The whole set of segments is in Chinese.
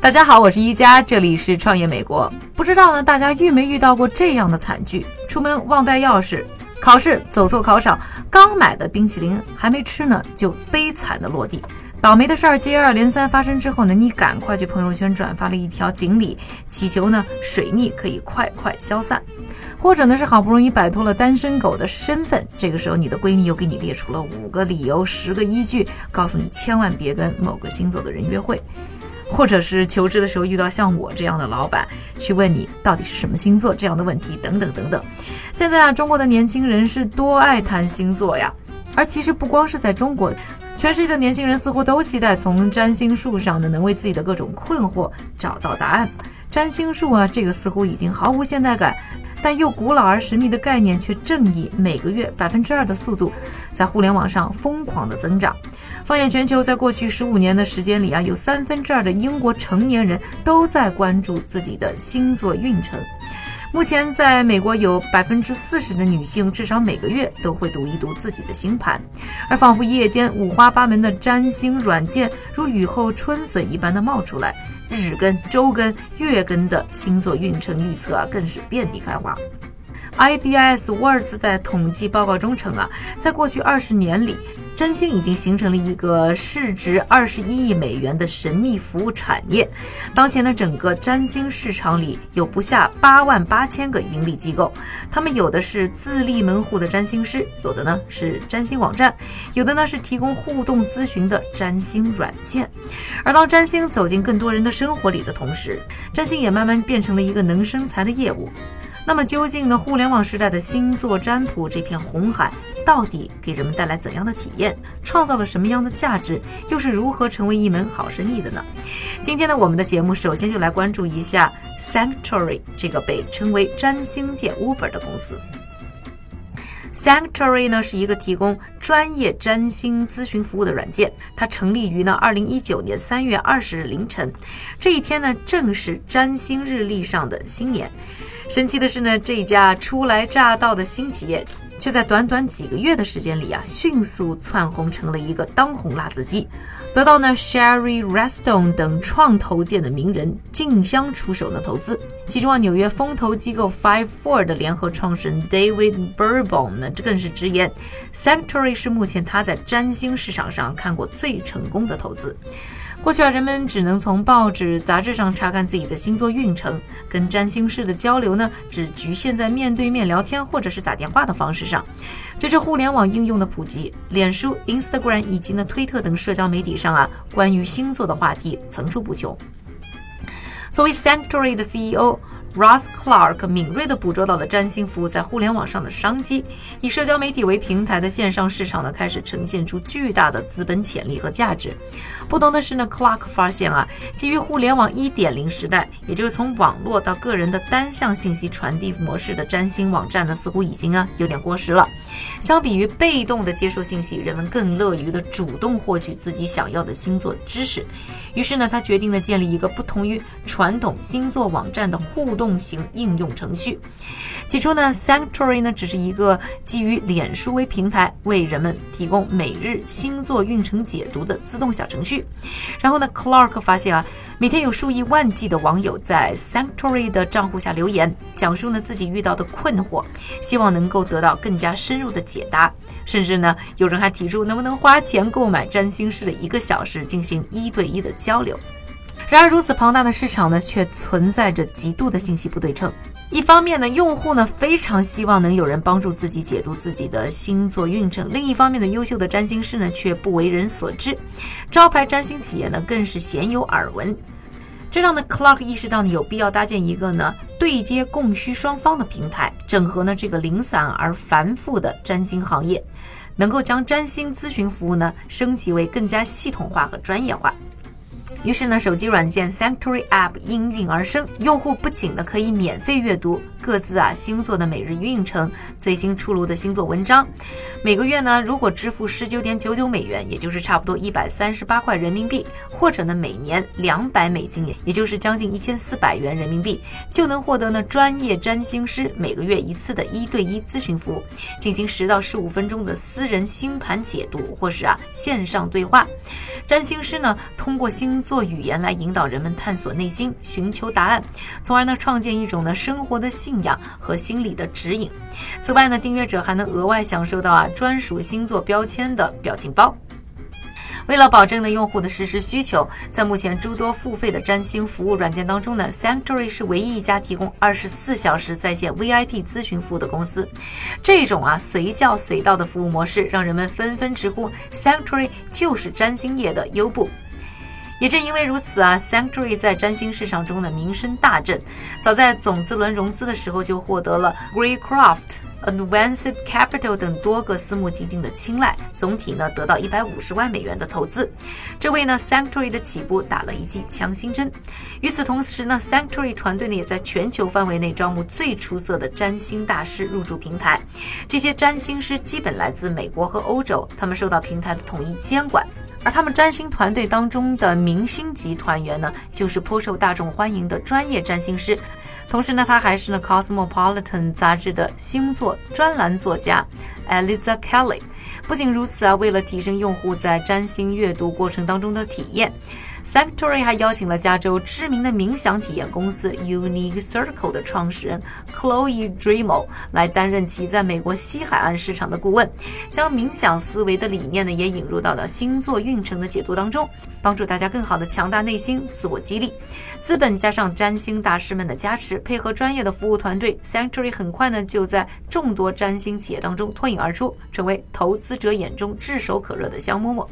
大家好，我是一加，这里是创业美国。不知道呢，大家遇没遇到过这样的惨剧？出门忘带钥匙，考试走错考场，刚买的冰淇淋还没吃呢，就悲惨的落地。倒霉的事儿接二连三发生之后呢，你赶快去朋友圈转发了一条锦鲤，祈求呢水逆可以快快消散。或者呢是好不容易摆脱了单身狗的身份，这个时候你的闺蜜又给你列出了五个理由、十个依据，告诉你千万别跟某个星座的人约会。或者是求职的时候遇到像我这样的老板，去问你到底是什么星座这样的问题，等等等等。现在啊，中国的年轻人是多爱谈星座呀，而其实不光是在中国。全世界的年轻人似乎都期待从占星术上呢，能为自己的各种困惑找到答案。占星术啊，这个似乎已经毫无现代感，但又古老而神秘的概念，却正以每个月百分之二的速度，在互联网上疯狂的增长。放眼全球，在过去十五年的时间里啊，有三分之二的英国成年人都在关注自己的星座运程。目前，在美国有百分之四十的女性至少每个月都会读一读自己的星盘，而仿佛夜间五花八门的占星软件如雨后春笋一般的冒出来，日更、周更、月更的星座运程预测啊，更是遍地开花。IBS Words 在统计报告中称啊，在过去二十年里，占星已经形成了一个市值二十一亿美元的神秘服务产业。当前的整个占星市场里有不下八万八千个盈利机构，他们有的是自立门户的占星师，有的呢是占星网站，有的呢是提供互动咨询的占星软件。而当占星走进更多人的生活里的同时，占星也慢慢变成了一个能生财的业务。那么，究竟呢？互联网时代的星座占卜这片红海，到底给人们带来怎样的体验？创造了什么样的价值？又是如何成为一门好生意的呢？今天呢，我们的节目首先就来关注一下 Sanctuary 这个被称为占星界 Uber 的公司。Sanctuary 呢是一个提供专业占星咨询服务的软件，它成立于呢二零一九年三月二十日凌晨，这一天呢正是占星日历上的新年。神奇的是呢，这家初来乍到的新企业，却在短短几个月的时间里啊，迅速窜红成了一个当红辣子鸡，得到呢 Sherry Reston 等创投界的名人竞相出手的投资。其中啊，纽约风投机构 Five Four 的联合创始人 David Burbon 呢，这更是直言，Sanctuary 是目前他在占星市场上看过最成功的投资。过去啊，人们只能从报纸、杂志上查看自己的星座运程，跟占星师的交流呢，只局限在面对面聊天或者是打电话的方式上。随着互联网应用的普及，脸书、Instagram 以及呢推特等社交媒体上啊，关于星座的话题层出不穷。作为 Sanctuary 的 CEO。Ross Clark 敏锐地捕捉到了占星服务在互联网上的商机，以社交媒体为平台的线上市场呢，开始呈现出巨大的资本潜力和价值。不同的是呢，Clark 发现啊，基于互联网1.0时代，也就是从网络到个人的单向信息传递模式的占星网站呢，似乎已经啊有点过时了。相比于被动的接受信息，人们更乐于的主动获取自己想要的星座知识。于是呢，他决定呢建立一个不同于传统星座网站的互动。型应用程序。起初呢，Sanctuary 呢只是一个基于脸书为平台，为人们提供每日星座运程解读的自动小程序。然后呢，Clark 发现啊，每天有数以万计的网友在 Sanctuary 的账户下留言，讲述呢自己遇到的困惑，希望能够得到更加深入的解答。甚至呢，有人还提出能不能花钱购买占星师的一个小时，进行一对一的交流。然而，如此庞大的市场呢，却存在着极度的信息不对称。一方面呢，用户呢非常希望能有人帮助自己解读自己的星座运程；另一方面呢，优秀的占星师呢却不为人所知，招牌占星企业呢更是鲜有耳闻。这让呢 Clark 意识到呢有必要搭建一个呢对接供需双方的平台，整合呢这个零散而繁复的占星行业，能够将占星咨询服务呢升级为更加系统化和专业化。于是呢，手机软件 Sanctuary App 应运而生，用户不仅呢可以免费阅读各自啊星座的每日运程、最新出炉的星座文章。每个月呢，如果支付十九点九九美元，也就是差不多一百三十八块人民币，或者呢每年两百美金，也就是将近一千四百元人民币，就能获得呢专业占星师每个月一次的一对一咨询服务，进行十到十五分钟的私人星盘解读，或是啊线上对话。占星师呢通过星座。做语言来引导人们探索内心，寻求答案，从而呢创建一种呢生活的信仰和心理的指引。此外呢，订阅者还能额外享受到啊专属星座标签的表情包。为了保证呢用户的实时需求，在目前诸多付费的占星服务软件当中呢，Sanctuary 是唯一一家提供二十四小时在线 VIP 咨询服务的公司。这种啊随叫随到的服务模式，让人们纷纷直呼 Sanctuary 就是占星业的优步。也正因为如此啊，Sanctuary 在占星市场中的名声大振。早在种子轮融资的时候，就获得了 Greycroft、Advanced Capital 等多个私募基金的青睐，总体呢得到一百五十万美元的投资，这为呢 Sanctuary 的起步打了一剂强心针。与此同时呢，Sanctuary 团队呢也在全球范围内招募最出色的占星大师入驻平台。这些占星师基本来自美国和欧洲，他们受到平台的统一监管。而他们占星团队当中的明星级团员呢，就是颇受大众欢迎的专业占星师。同时呢，他还是呢《Cosmopolitan》杂志的星座专栏作家 Eliza Kelly。不仅如此啊，为了提升用户在占星阅读过程当中的体验。Sanctuary 还邀请了加州知名的冥想体验公司 Unique Circle 的创始人 Chloe Dremo 来担任其在美国西海岸市场的顾问，将冥想思维的理念呢也引入到了星座运程的解读当中，帮助大家更好的强大内心，自我激励。资本加上占星大师们的加持，配合专业的服务团队，Sanctuary 很快呢就在众多占星企业当中脱颖而出，成为投资者眼中炙手可热的香饽饽。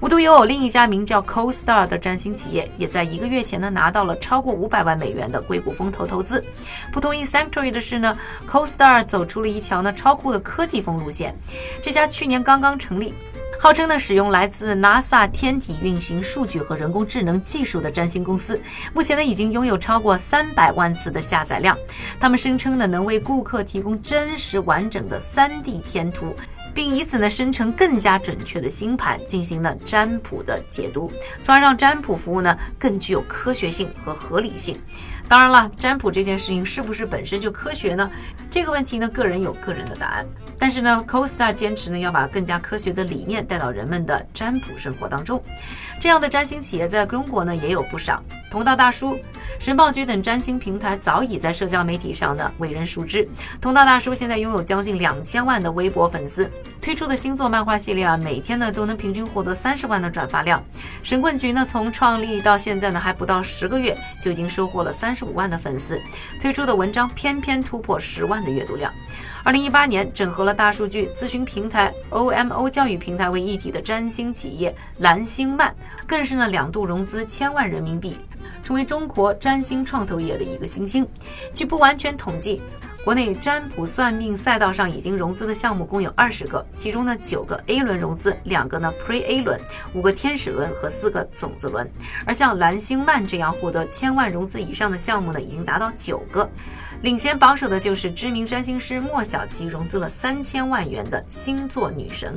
无独有偶，另一家名叫 CoStar 的占星企业也在一个月前呢拿到了超过五百万美元的硅谷风投投资。不同于 Sanctuary 的是呢，CoStar 走出了一条呢超酷的科技风路线。这家去年刚刚成立，号称呢使用来自 NASA 天体运行数据和人工智能技术的占星公司，目前呢已经拥有超过三百万次的下载量。他们声称呢能为顾客提供真实完整的 3D 天图。并以此呢生成更加准确的星盘，进行了占卜的解读，从而让占卜服务呢更具有科学性和合理性。当然了，占卜这件事情是不是本身就科学呢？这个问题呢，个人有个人的答案。但是呢，Costa 坚持呢要把更加科学的理念带到人们的占卜生活当中。这样的占星企业在中国呢也有不少，同道大叔、神报局等占星平台早已在社交媒体上呢为人熟知。同道大叔现在拥有将近两千万的微博粉丝，推出的星座漫画系列啊，每天呢都能平均获得三十万的转发量。神棍局呢从创立到现在呢还不到十个月，就已经收获了三十五万的粉丝，推出的文章偏偏突破十万的阅读量。二零一八年，整合了大数据咨询平台 OMO 教育平台为一体的占星企业蓝星漫，更是呢两度融资千万人民币，成为中国占星创投业的一个新星。据不完全统计，国内占卜算命赛道上已经融资的项目共有二十个，其中呢九个 A 轮融资，两个呢 Pre A 轮，五个天使轮和四个种子轮。而像蓝星漫这样获得千万融资以上的项目呢，已经达到九个。领先榜首的就是知名占星师莫小琪融资了三千万元的星座女神。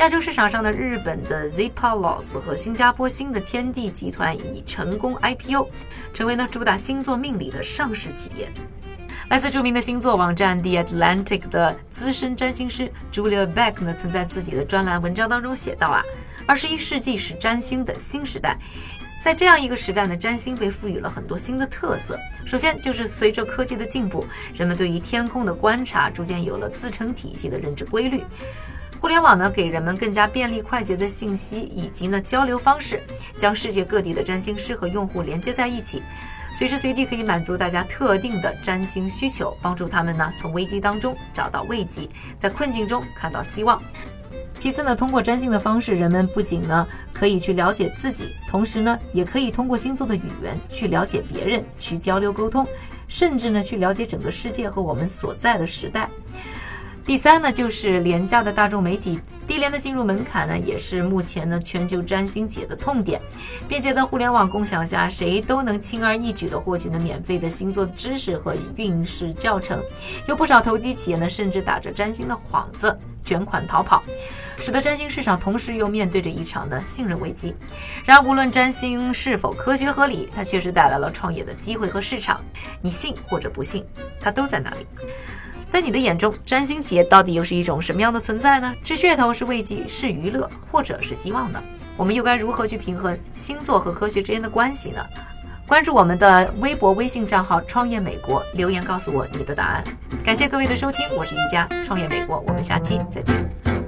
亚洲市场上的日本的 Zappos 和新加坡新的天地集团已成功 IPO，成为呢主打星座命理的上市企业。来自著名的星座网站 The Atlantic 的资深占星师 Julia Beck 呢，曾在自己的专栏文章当中写道啊，二十一世纪是占星的新时代。在这样一个时代呢，占星被赋予了很多新的特色。首先就是随着科技的进步，人们对于天空的观察逐渐有了自成体系的认知规律。互联网呢，给人们更加便利快捷的信息以及呢交流方式，将世界各地的占星师和用户连接在一起，随时随地可以满足大家特定的占星需求，帮助他们呢从危机当中找到慰藉，在困境中看到希望。其次呢，通过占星的方式，人们不仅呢可以去了解自己，同时呢也可以通过星座的语言去了解别人，去交流沟通，甚至呢去了解整个世界和我们所在的时代。第三呢，就是廉价的大众媒体，低廉的进入门槛呢，也是目前呢全球占星企业的痛点。便捷的互联网共享下，谁都能轻而易举地获取呢免费的星座知识和运势教程。有不少投机企业呢，甚至打着占星的幌子卷款逃跑，使得占星市场同时又面对着一场的信任危机。然而，无论占星是否科学合理，它确实带来了创业的机会和市场。你信或者不信，它都在那里。在你的眼中，占星企业到底又是一种什么样的存在呢？是噱头，是慰藉，是娱乐，或者是希望呢？我们又该如何去平衡星座和科学之间的关系呢？关注我们的微博、微信账号“创业美国”，留言告诉我你的答案。感谢各位的收听，我是一家，创业美国，我们下期再见。